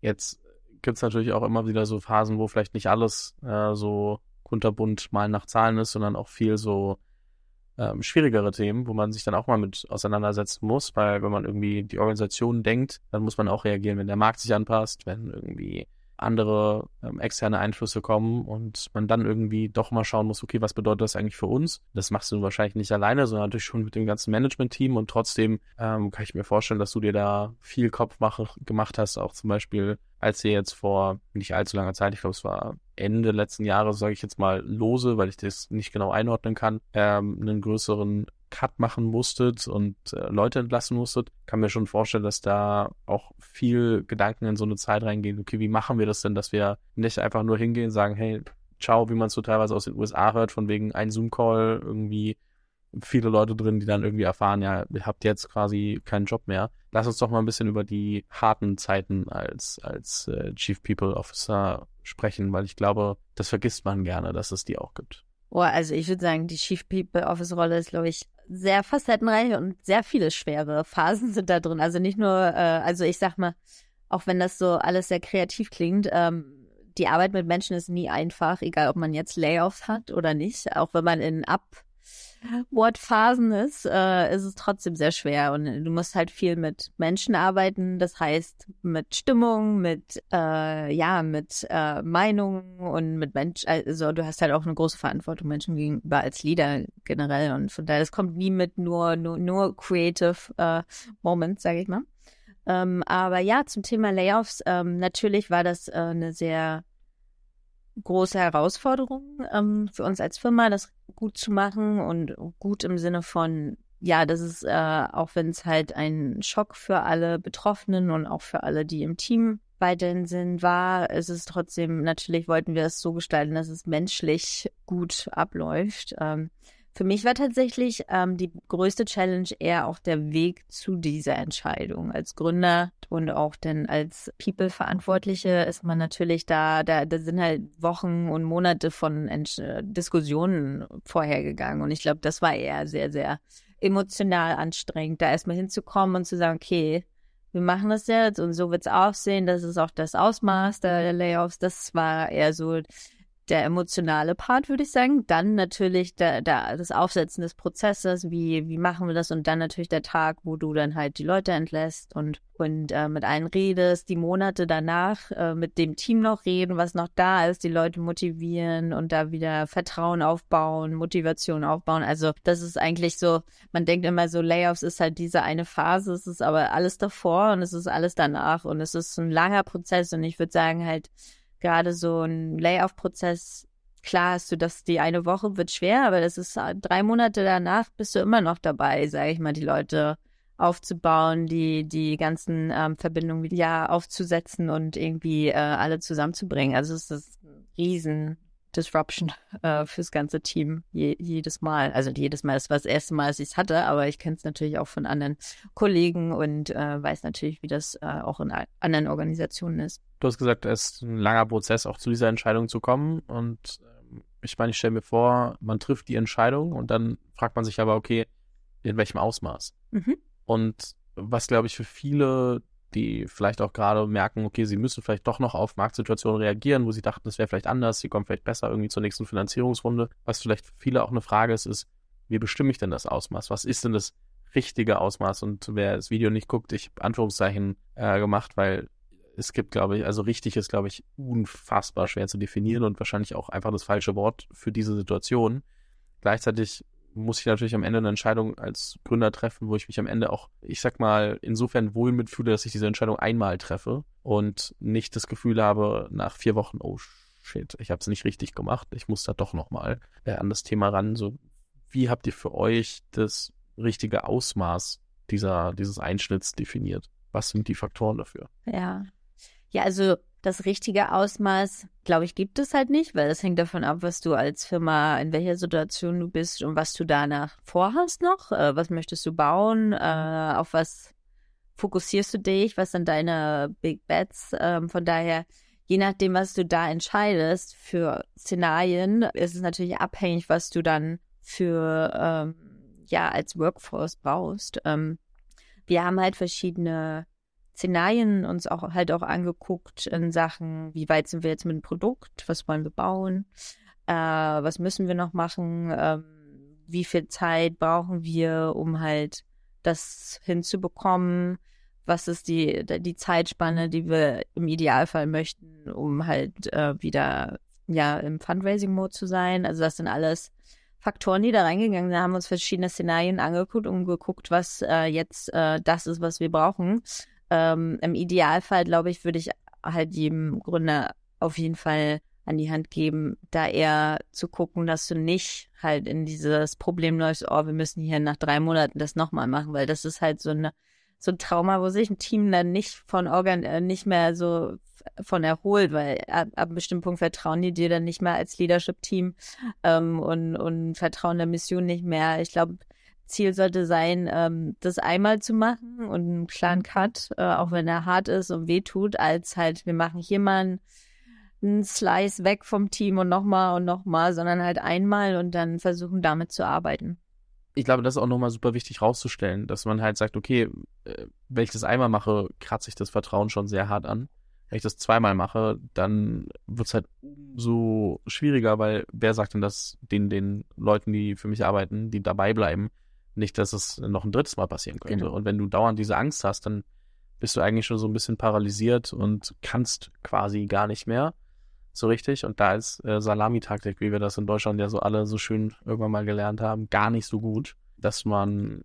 Jetzt gibt es natürlich auch immer wieder so Phasen, wo vielleicht nicht alles äh, so kunterbunt mal nach Zahlen ist, sondern auch viel so ähm, schwierigere Themen, wo man sich dann auch mal mit auseinandersetzen muss, weil wenn man irgendwie die Organisation denkt, dann muss man auch reagieren, wenn der Markt sich anpasst, wenn irgendwie andere ähm, externe Einflüsse kommen und man dann irgendwie doch mal schauen muss, okay, was bedeutet das eigentlich für uns? Das machst du wahrscheinlich nicht alleine, sondern natürlich schon mit dem ganzen Management-Team und trotzdem ähm, kann ich mir vorstellen, dass du dir da viel Kopf mach, gemacht hast, auch zum Beispiel, als ihr jetzt vor nicht allzu langer Zeit, ich glaube, es war Ende letzten Jahres, sage ich jetzt mal lose, weil ich das nicht genau einordnen kann, ähm, einen größeren Cut machen musstet und äh, Leute entlassen musstet, kann mir schon vorstellen, dass da auch viel Gedanken in so eine Zeit reingehen. Okay, wie machen wir das denn, dass wir nicht einfach nur hingehen und sagen, hey, ciao, wie man es so teilweise aus den USA hört, von wegen ein Zoom-Call, irgendwie viele Leute drin, die dann irgendwie erfahren, ja, ihr habt jetzt quasi keinen Job mehr. Lass uns doch mal ein bisschen über die harten Zeiten als, als äh, Chief People Officer sprechen, weil ich glaube, das vergisst man gerne, dass es die auch gibt. Oh, also ich würde sagen, die Chief People Office Rolle ist, glaube ich, sehr facettenreich und sehr viele schwere Phasen sind da drin. Also nicht nur, äh, also ich sag mal, auch wenn das so alles sehr kreativ klingt, ähm, die Arbeit mit Menschen ist nie einfach, egal ob man jetzt Layoffs hat oder nicht. Auch wenn man in Ab Wortphasen ist, äh, ist es trotzdem sehr schwer. Und du musst halt viel mit Menschen arbeiten, das heißt mit Stimmung, mit äh, ja, mit äh, Meinungen und mit Menschen, also du hast halt auch eine große Verantwortung Menschen gegenüber als Leader generell. Und von daher, das kommt nie mit nur nur, nur creative äh, Moments, sage ich mal. Ähm, aber ja, zum Thema Layoffs, ähm, natürlich war das äh, eine sehr große Herausforderung ähm, für uns als Firma, das gut zu machen und gut im Sinne von, ja, das ist, äh, auch wenn es halt ein Schock für alle Betroffenen und auch für alle, die im Team weiterhin sind, war, ist es trotzdem, natürlich wollten wir es so gestalten, dass es menschlich gut abläuft. Ähm, Für mich war tatsächlich ähm, die größte Challenge eher auch der Weg zu dieser Entscheidung. Als Gründer und auch denn als People-Verantwortliche ist man natürlich da, da, da sind halt Wochen und Monate von Entsch Diskussionen vorhergegangen. Und ich glaube, das war eher sehr, sehr emotional anstrengend, da erstmal hinzukommen und zu sagen, okay, wir machen das jetzt und so wird es aussehen. Das ist auch das Ausmaß der Layoffs. Das war eher so der emotionale Part, würde ich sagen. Dann natürlich der, der, das Aufsetzen des Prozesses, wie, wie machen wir das? Und dann natürlich der Tag, wo du dann halt die Leute entlässt und, und äh, mit allen redest, die Monate danach äh, mit dem Team noch reden, was noch da ist, die Leute motivieren und da wieder Vertrauen aufbauen, Motivation aufbauen. Also das ist eigentlich so, man denkt immer so, Layoffs ist halt diese eine Phase, es ist aber alles davor und es ist alles danach und es ist ein langer Prozess und ich würde sagen halt, gerade so ein Layoff-Prozess, klar hast du das, die eine Woche wird schwer, aber das ist äh, drei Monate danach bist du immer noch dabei, sage ich mal, die Leute aufzubauen, die, die ganzen ähm, Verbindungen wieder aufzusetzen und irgendwie äh, alle zusammenzubringen. Also es ist ein riesen Disruption äh, fürs ganze Team je, jedes Mal. Also jedes Mal, das war das erste Mal, dass ich es hatte, aber ich kenne es natürlich auch von anderen Kollegen und äh, weiß natürlich, wie das äh, auch in anderen Organisationen ist. Du hast gesagt, es ist ein langer Prozess, auch zu dieser Entscheidung zu kommen. Und ähm, ich meine, ich stelle mir vor, man trifft die Entscheidung und dann fragt man sich aber, okay, in welchem Ausmaß? Mhm. Und was, glaube ich, für viele die vielleicht auch gerade merken, okay, sie müssen vielleicht doch noch auf Marktsituationen reagieren, wo sie dachten, es wäre vielleicht anders, sie kommen vielleicht besser irgendwie zur nächsten Finanzierungsrunde. Was vielleicht für viele auch eine Frage ist, ist, wie bestimme ich denn das Ausmaß? Was ist denn das richtige Ausmaß? Und wer das Video nicht guckt, ich habe Anführungszeichen äh, gemacht, weil es gibt, glaube ich, also richtig ist, glaube ich, unfassbar schwer zu definieren und wahrscheinlich auch einfach das falsche Wort für diese Situation. Gleichzeitig muss ich natürlich am Ende eine Entscheidung als Gründer treffen, wo ich mich am Ende auch, ich sag mal, insofern wohl mitfühle, dass ich diese Entscheidung einmal treffe und nicht das Gefühl habe, nach vier Wochen, oh shit, ich habe es nicht richtig gemacht, ich muss da doch nochmal äh, an das Thema ran. So, wie habt ihr für euch das richtige Ausmaß dieser, dieses Einschnitts definiert? Was sind die Faktoren dafür? Ja. Ja, also das richtige Ausmaß, glaube ich, gibt es halt nicht, weil das hängt davon ab, was du als Firma, in welcher Situation du bist und was du danach vorhast noch. Äh, was möchtest du bauen? Äh, auf was fokussierst du dich? Was sind deine Big Bets? Ähm, von daher, je nachdem, was du da entscheidest für Szenarien, ist es natürlich abhängig, was du dann für, ähm, ja, als Workforce baust. Ähm, wir haben halt verschiedene Szenarien uns auch halt auch angeguckt in Sachen, wie weit sind wir jetzt mit dem Produkt, was wollen wir bauen, äh, was müssen wir noch machen, äh, wie viel Zeit brauchen wir, um halt das hinzubekommen, was ist die, die Zeitspanne, die wir im Idealfall möchten, um halt äh, wieder ja im Fundraising-Mode zu sein. Also das sind alles Faktoren, die da reingegangen sind, haben uns verschiedene Szenarien angeguckt und geguckt, was äh, jetzt äh, das ist, was wir brauchen. Ähm, Im Idealfall, glaube ich, würde ich halt jedem Gründer auf jeden Fall an die Hand geben, da eher zu gucken, dass du nicht halt in dieses Problem läufst, oh, wir müssen hier nach drei Monaten das nochmal machen, weil das ist halt so eine so ein Trauma, wo sich ein Team dann nicht von Organ äh, nicht mehr so von erholt, weil ab, ab einem bestimmten Punkt vertrauen die dir dann nicht mehr als Leadership-Team ähm, und, und vertrauen der Mission nicht mehr. Ich glaube, Ziel sollte sein, ähm, das einmal zu machen und einen klaren Cut, äh, auch wenn er hart ist und wehtut, als halt, wir machen hier mal einen, Slice weg vom Team und nochmal und nochmal, sondern halt einmal und dann versuchen damit zu arbeiten. Ich glaube, das ist auch nochmal super wichtig rauszustellen, dass man halt sagt, okay, äh, wenn ich das einmal mache, kratze ich das Vertrauen schon sehr hart an. Wenn ich das zweimal mache, dann wird es halt umso schwieriger, weil wer sagt denn das den, den Leuten, die für mich arbeiten, die dabei bleiben, nicht, dass es noch ein drittes Mal passieren könnte. Genau. Und wenn du dauernd diese Angst hast, dann bist du eigentlich schon so ein bisschen paralysiert und kannst quasi gar nicht mehr so richtig. Und da ist äh, Salamitaktik, wie wir das in Deutschland ja so alle so schön irgendwann mal gelernt haben, gar nicht so gut, dass man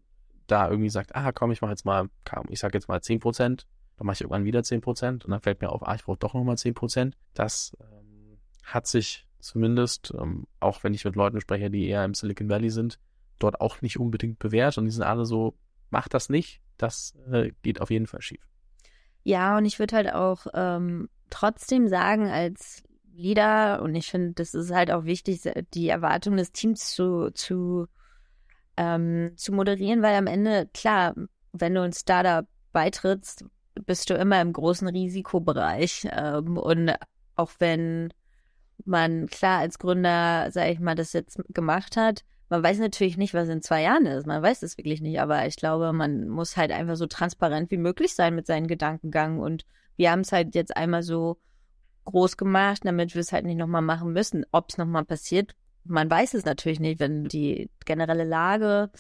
da irgendwie sagt, ah komm, ich mache jetzt mal, ich sag jetzt mal 10 Prozent, dann mache ich irgendwann wieder 10 Prozent und dann fällt mir auf, ah, ich brauche doch nochmal 10 Prozent. Das ähm, hat sich zumindest, ähm, auch wenn ich mit Leuten spreche, die eher im Silicon Valley sind, dort auch nicht unbedingt bewährt und die sind alle so, mach das nicht, das äh, geht auf jeden Fall schief. Ja, und ich würde halt auch ähm, trotzdem sagen, als Leader und ich finde, das ist halt auch wichtig, die Erwartungen des Teams zu, zu, ähm, zu moderieren, weil am Ende, klar, wenn du ein Startup beitrittst, bist du immer im großen Risikobereich. Ähm, und auch wenn man klar als Gründer, sag ich mal, das jetzt gemacht hat, man weiß natürlich nicht, was in zwei Jahren ist. Man weiß es wirklich nicht. Aber ich glaube, man muss halt einfach so transparent wie möglich sein mit seinen Gedankengang. Und wir haben es halt jetzt einmal so groß gemacht, damit wir es halt nicht nochmal machen müssen. Ob es nochmal passiert, man weiß es natürlich nicht, wenn die generelle Lage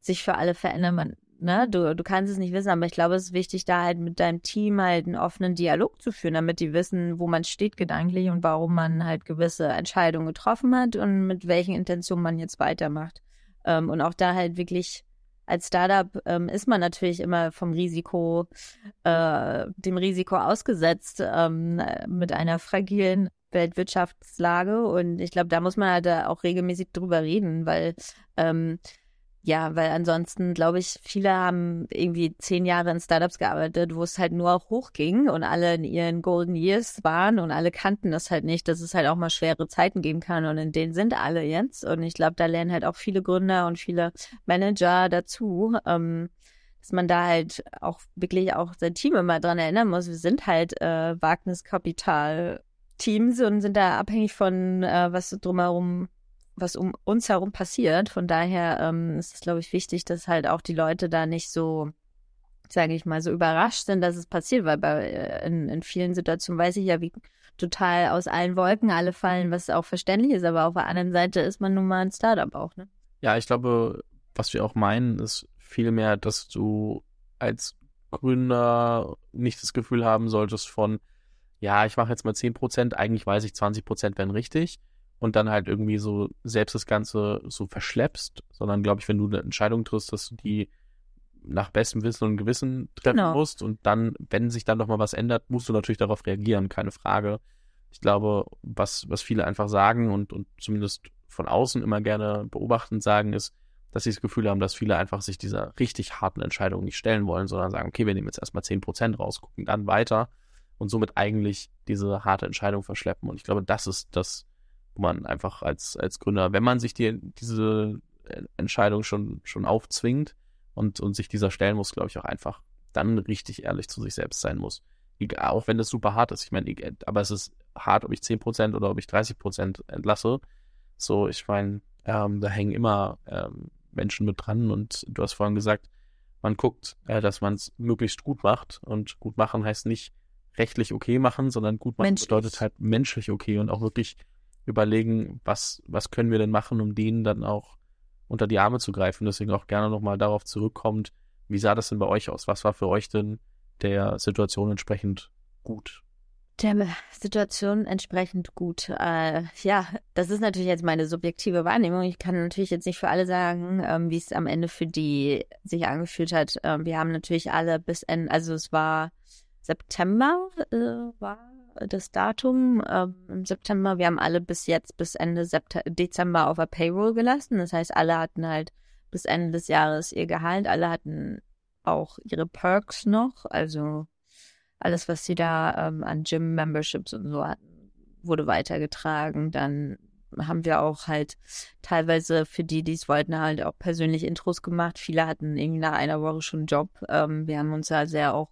sich für alle verändert. Man ne, du, du kannst es nicht wissen, aber ich glaube, es ist wichtig, da halt mit deinem Team halt einen offenen Dialog zu führen, damit die wissen, wo man steht gedanklich und warum man halt gewisse Entscheidungen getroffen hat und mit welchen Intentionen man jetzt weitermacht. Ähm, und auch da halt wirklich als Startup ähm, ist man natürlich immer vom Risiko, äh, dem Risiko ausgesetzt ähm, mit einer fragilen Weltwirtschaftslage. Und ich glaube, da muss man halt auch regelmäßig drüber reden, weil ähm, ja, weil ansonsten, glaube ich, viele haben irgendwie zehn Jahre in Startups gearbeitet, wo es halt nur hochging und alle in ihren Golden Years waren und alle kannten das halt nicht, dass es halt auch mal schwere Zeiten geben kann und in denen sind alle jetzt. Und ich glaube, da lernen halt auch viele Gründer und viele Manager dazu, ähm, dass man da halt auch wirklich auch sein Team immer dran erinnern muss. Wir sind halt äh, Wagniskapital Teams und sind da abhängig von, äh, was drumherum was um uns herum passiert. Von daher ähm, ist es, glaube ich, wichtig, dass halt auch die Leute da nicht so, sage ich mal, so überrascht sind, dass es passiert, weil bei äh, in, in vielen Situationen weiß ich ja, wie total aus allen Wolken alle fallen, was auch verständlich ist, aber auf der anderen Seite ist man nun mal ein Startup auch, ne? Ja, ich glaube, was wir auch meinen, ist vielmehr, dass du als Gründer nicht das Gefühl haben solltest von, ja, ich mache jetzt mal 10%, eigentlich weiß ich 20% wären richtig, und dann halt irgendwie so selbst das Ganze so verschleppst, sondern glaube ich, wenn du eine Entscheidung triffst, dass du die nach bestem Wissen und Gewissen treffen genau. musst und dann, wenn sich dann noch mal was ändert, musst du natürlich darauf reagieren, keine Frage. Ich glaube, was, was viele einfach sagen und, und zumindest von außen immer gerne beobachtend sagen, ist, dass sie das Gefühl haben, dass viele einfach sich dieser richtig harten Entscheidung nicht stellen wollen, sondern sagen, okay, wir nehmen jetzt erstmal 10% raus, gucken dann weiter und somit eigentlich diese harte Entscheidung verschleppen. Und ich glaube, das ist das, wo man einfach als, als Gründer, wenn man sich die, diese Entscheidung schon, schon aufzwingt und, und sich dieser stellen muss, glaube ich, auch einfach dann richtig ehrlich zu sich selbst sein muss. Egal, auch wenn das super hart ist. Ich meine, aber es ist hart, ob ich 10% oder ob ich 30% entlasse. So, ich meine, ähm, da hängen immer ähm, Menschen mit dran und du hast vorhin gesagt, man guckt, äh, dass man es möglichst gut macht und gut machen heißt nicht rechtlich okay machen, sondern gut machen menschlich. bedeutet halt menschlich okay und auch wirklich überlegen, was, was können wir denn machen, um denen dann auch unter die Arme zu greifen. Deswegen auch gerne nochmal darauf zurückkommt, wie sah das denn bei euch aus? Was war für euch denn der Situation entsprechend gut? Der Situation entsprechend gut. Äh, ja, das ist natürlich jetzt meine subjektive Wahrnehmung. Ich kann natürlich jetzt nicht für alle sagen, ähm, wie es am Ende für die sich angefühlt hat. Ähm, wir haben natürlich alle bis Ende, also es war September, äh, war das Datum ähm, im September. Wir haben alle bis jetzt, bis Ende September, Dezember auf der Payroll gelassen. Das heißt, alle hatten halt bis Ende des Jahres ihr Gehalt. Alle hatten auch ihre Perks noch. Also alles, was sie da ähm, an Gym-Memberships und so hatten, wurde weitergetragen. Dann haben wir auch halt teilweise für die, die es wollten, halt auch persönlich Intros gemacht. Viele hatten irgendwie nach einer Woche schon einen Job. Ähm, wir haben uns da sehr auch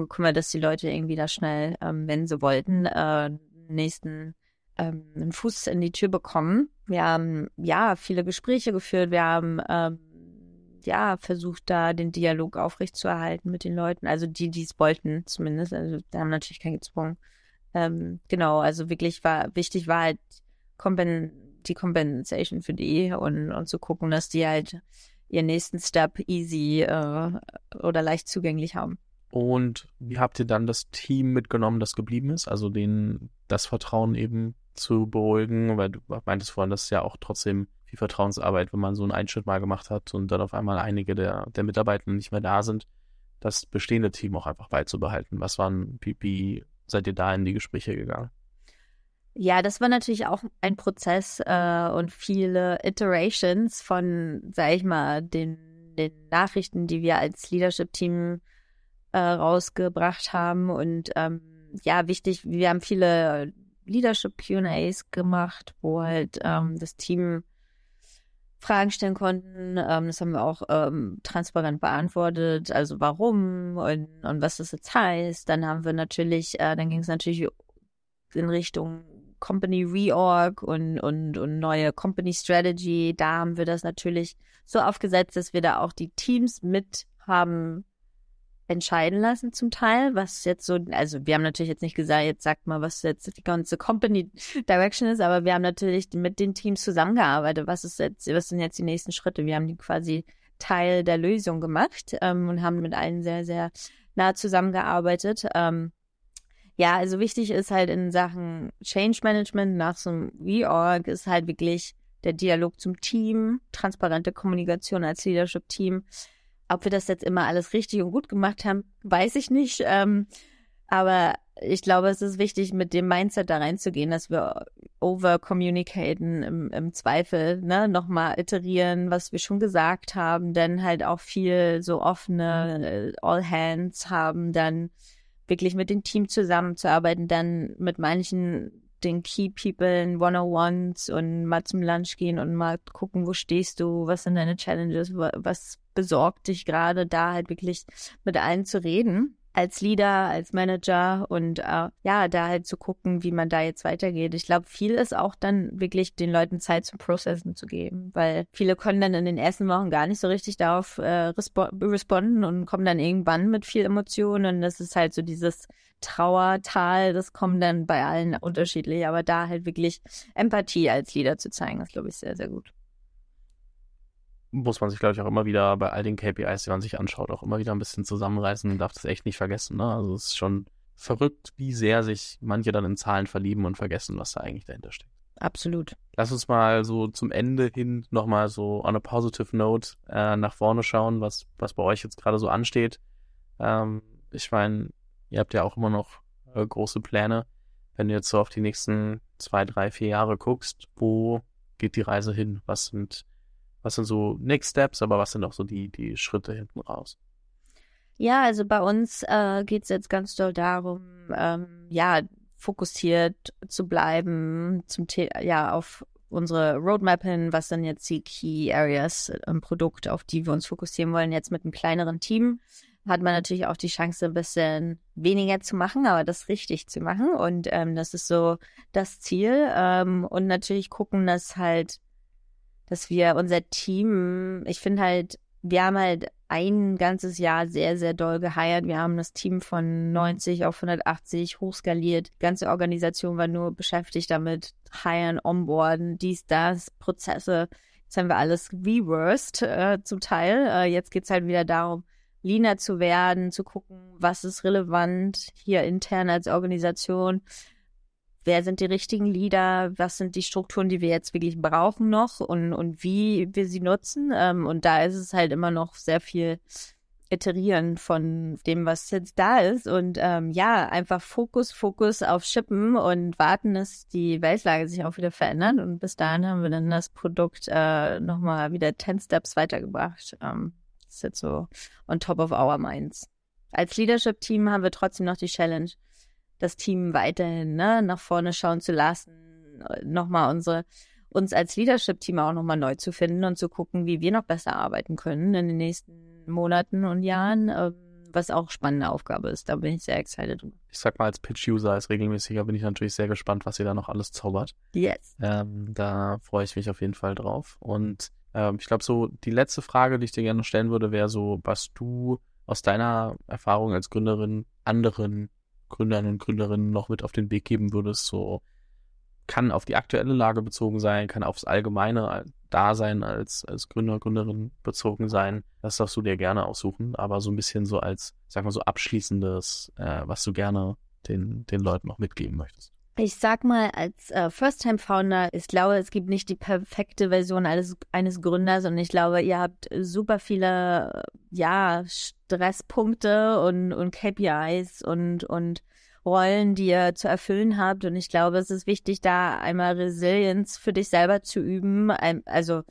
gekümmert, dass die Leute irgendwie da schnell, ähm, wenn sie wollten, äh, nächsten ähm, einen Fuß in die Tür bekommen. Wir haben ja viele Gespräche geführt. Wir haben ähm, ja versucht, da den Dialog aufrechtzuerhalten mit den Leuten. Also die, die es wollten, zumindest. Also wir haben natürlich keinen gezwungen. Ähm, genau, also wirklich war wichtig war halt Kompen die Compensation für die und, und zu gucken, dass die halt ihren nächsten Step easy äh, oder leicht zugänglich haben. Und wie habt ihr dann das Team mitgenommen, das geblieben ist? Also denen das Vertrauen eben zu beruhigen, weil du meintest vorhin, das ist ja auch trotzdem viel Vertrauensarbeit, wenn man so einen Einschnitt mal gemacht hat und dann auf einmal einige der, der Mitarbeitenden nicht mehr da sind, das bestehende Team auch einfach beizubehalten. Was waren, wie, seid ihr da in die Gespräche gegangen? Ja, das war natürlich auch ein Prozess äh, und viele Iterations von, sag ich mal, den, den Nachrichten, die wir als Leadership-Team äh, rausgebracht haben. Und ähm, ja, wichtig, wir haben viele Leadership Q&As gemacht, wo halt ähm, das Team Fragen stellen konnten. Ähm, das haben wir auch ähm, transparent beantwortet. Also warum und, und was das jetzt heißt. Dann haben wir natürlich, äh, dann ging es natürlich in Richtung Company Reorg und, und, und neue Company Strategy. Da haben wir das natürlich so aufgesetzt, dass wir da auch die Teams mit haben entscheiden lassen zum Teil, was jetzt so, also wir haben natürlich jetzt nicht gesagt, jetzt sagt mal, was jetzt die ganze Company Direction ist, aber wir haben natürlich mit den Teams zusammengearbeitet. Was ist jetzt, was sind jetzt die nächsten Schritte? Wir haben die quasi Teil der Lösung gemacht ähm, und haben mit allen sehr, sehr nah zusammengearbeitet. Ähm, ja, also wichtig ist halt in Sachen Change Management nach so einem Reorg ist halt wirklich der Dialog zum Team, transparente Kommunikation als Leadership-Team. Ob wir das jetzt immer alles richtig und gut gemacht haben, weiß ich nicht. Ähm, aber ich glaube, es ist wichtig, mit dem Mindset da reinzugehen, dass wir over-communicaten im, im Zweifel, ne, nochmal iterieren, was wir schon gesagt haben, dann halt auch viel so offene äh, All Hands haben, dann wirklich mit dem Team zusammenzuarbeiten, dann mit manchen den Key People in One-on-Ones und mal zum Lunch gehen und mal gucken, wo stehst du, was sind deine Challenges, was besorgt dich gerade, da halt wirklich mit allen zu reden als Leader, als Manager und äh, ja, da halt zu gucken, wie man da jetzt weitergeht. Ich glaube, viel ist auch dann wirklich den Leuten Zeit zum Processen zu geben, weil viele können dann in den ersten Wochen gar nicht so richtig darauf äh, respo responden und kommen dann irgendwann mit viel Emotionen und das ist halt so dieses Trauertal, das kommt dann bei allen unterschiedlich, aber da halt wirklich Empathie als Leader zu zeigen, das glaube ich sehr, sehr gut muss man sich, glaube ich, auch immer wieder bei all den KPIs, die man sich anschaut, auch immer wieder ein bisschen zusammenreißen und darf das echt nicht vergessen. Ne? Also es ist schon verrückt, wie sehr sich manche dann in Zahlen verlieben und vergessen, was da eigentlich dahinter steckt. Absolut. Lass uns mal so zum Ende hin nochmal so on a positive note äh, nach vorne schauen, was, was bei euch jetzt gerade so ansteht. Ähm, ich meine, ihr habt ja auch immer noch äh, große Pläne. Wenn du jetzt so auf die nächsten zwei, drei, vier Jahre guckst, wo geht die Reise hin? Was sind was sind so Next Steps, aber was sind auch so die, die Schritte hinten raus? Ja, also bei uns äh, geht es jetzt ganz doll darum, ähm, ja, fokussiert zu bleiben, zum The ja, auf unsere Roadmap hin, was sind jetzt die Key Areas im Produkt, auf die wir uns fokussieren wollen, jetzt mit einem kleineren Team hat man natürlich auch die Chance, ein bisschen weniger zu machen, aber das richtig zu machen. Und ähm, das ist so das Ziel. Ähm, und natürlich gucken, dass halt dass wir unser Team, ich finde halt, wir haben halt ein ganzes Jahr sehr, sehr doll geheiert. Wir haben das Team von 90 auf 180 hochskaliert. Die ganze Organisation war nur beschäftigt damit, heiren, onboarden, dies, das, Prozesse. Jetzt haben wir alles reversed äh, zum Teil. Äh, jetzt geht's halt wieder darum, leaner zu werden, zu gucken, was ist relevant hier intern als Organisation, wer sind die richtigen Leader, was sind die Strukturen, die wir jetzt wirklich brauchen noch und, und wie wir sie nutzen. Ähm, und da ist es halt immer noch sehr viel iterieren von dem, was jetzt da ist. Und ähm, ja, einfach Fokus, Fokus auf Shippen und warten, dass die Weltlage sich auch wieder verändert. Und bis dahin haben wir dann das Produkt äh, nochmal wieder 10 Steps weitergebracht. Ähm, ist jetzt so on top of our minds. Als Leadership-Team haben wir trotzdem noch die Challenge, das Team weiterhin ne, nach vorne schauen zu lassen, nochmal unsere uns als Leadership-Team auch nochmal neu zu finden und zu gucken, wie wir noch besser arbeiten können in den nächsten Monaten und Jahren, ähm, was auch spannende Aufgabe ist. Da bin ich sehr excited drüber. Ich sag mal, als Pitch-User, als regelmäßiger bin ich natürlich sehr gespannt, was ihr da noch alles zaubert. Yes. Ähm, da freue ich mich auf jeden Fall drauf. Und ähm, ich glaube, so die letzte Frage, die ich dir gerne stellen würde, wäre so, was du aus deiner Erfahrung als Gründerin anderen Gründern und Gründerinnen noch mit auf den Weg geben würdest? So kann auf die aktuelle Lage bezogen sein, kann aufs allgemeine Dasein als, als Gründer, Gründerin bezogen sein. Das darfst du dir gerne aussuchen, aber so ein bisschen so als, sag mal so abschließendes, äh, was du gerne den, den Leuten noch mitgeben möchtest. Ich sag mal, als äh, First-Time-Founder, ich glaube, es gibt nicht die perfekte Version eines, eines Gründers und ich glaube, ihr habt super viele, ja, Stresspunkte und, und KPIs und, und Rollen, die ihr zu erfüllen habt. Und ich glaube, es ist wichtig, da einmal Resilienz für dich selber zu üben, also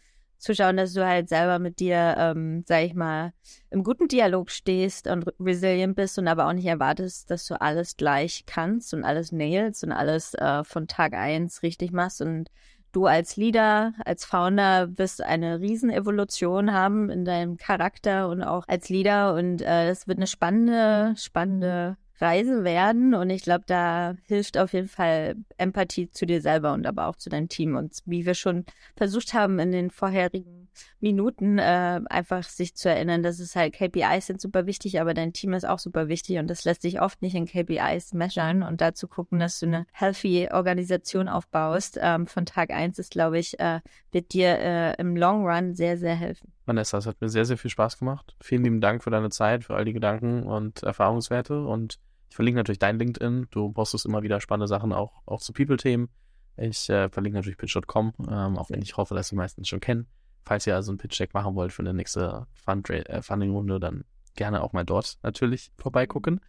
zu schauen, dass du halt selber mit dir, ähm, sag ich mal, im guten Dialog stehst und resilient bist und aber auch nicht erwartest, dass du alles gleich kannst und alles nailst und alles äh, von Tag eins richtig machst. Und du als Leader, als Founder wirst eine Riesenevolution haben in deinem Charakter und auch als Leader. Und äh, es wird eine spannende, spannende Reise werden. Und ich glaube, da hilft auf jeden Fall Empathie zu dir selber und aber auch zu deinem Team. Und wie wir schon versucht haben in den vorherigen Minuten, äh, einfach sich zu erinnern, dass es halt KPIs sind super wichtig, aber dein Team ist auch super wichtig und das lässt sich oft nicht in KPIs measuren und dazu gucken, dass du eine healthy Organisation aufbaust. Ähm, von Tag eins ist, glaube ich, äh, wird dir äh, im Long Run sehr, sehr helfen. Vanessa, es hat mir sehr, sehr viel Spaß gemacht. Vielen lieben Dank für deine Zeit, für all die Gedanken und Erfahrungswerte und ich verlinke natürlich dein LinkedIn. Du postest immer wieder spannende Sachen auch, auch zu People-Themen. Ich äh, verlinke natürlich pitch.com, ähm, auch wenn ich hoffe, dass die meisten schon kennen. Falls ihr also einen Pitch-Deck machen wollt für eine nächste äh, Funding-Runde, dann gerne auch mal dort natürlich vorbeigucken.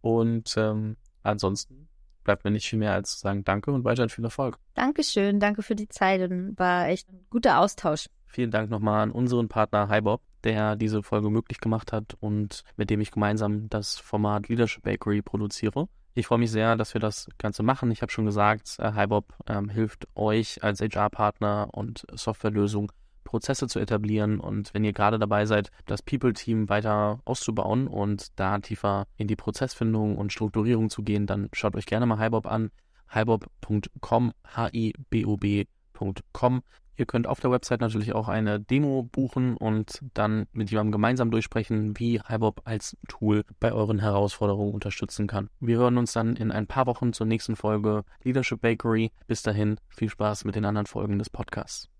Und ähm, ansonsten bleibt mir nicht viel mehr als zu sagen Danke und weiterhin viel Erfolg. Dankeschön, danke für die Zeit und war echt ein guter Austausch. Vielen Dank nochmal an unseren Partner HiBob, der diese Folge möglich gemacht hat und mit dem ich gemeinsam das Format Leadership Bakery produziere. Ich freue mich sehr, dass wir das Ganze machen. Ich habe schon gesagt, äh, HiBob ähm, hilft euch als HR-Partner und Softwarelösung Prozesse zu etablieren. Und wenn ihr gerade dabei seid, das People-Team weiter auszubauen und da tiefer in die Prozessfindung und Strukturierung zu gehen, dann schaut euch gerne mal HiBob an. hibob.com, H-I-B-O-B.com. Ihr könnt auf der Website natürlich auch eine Demo buchen und dann mit jemandem gemeinsam durchsprechen, wie HiBob als Tool bei euren Herausforderungen unterstützen kann. Wir hören uns dann in ein paar Wochen zur nächsten Folge Leadership Bakery. Bis dahin, viel Spaß mit den anderen Folgen des Podcasts.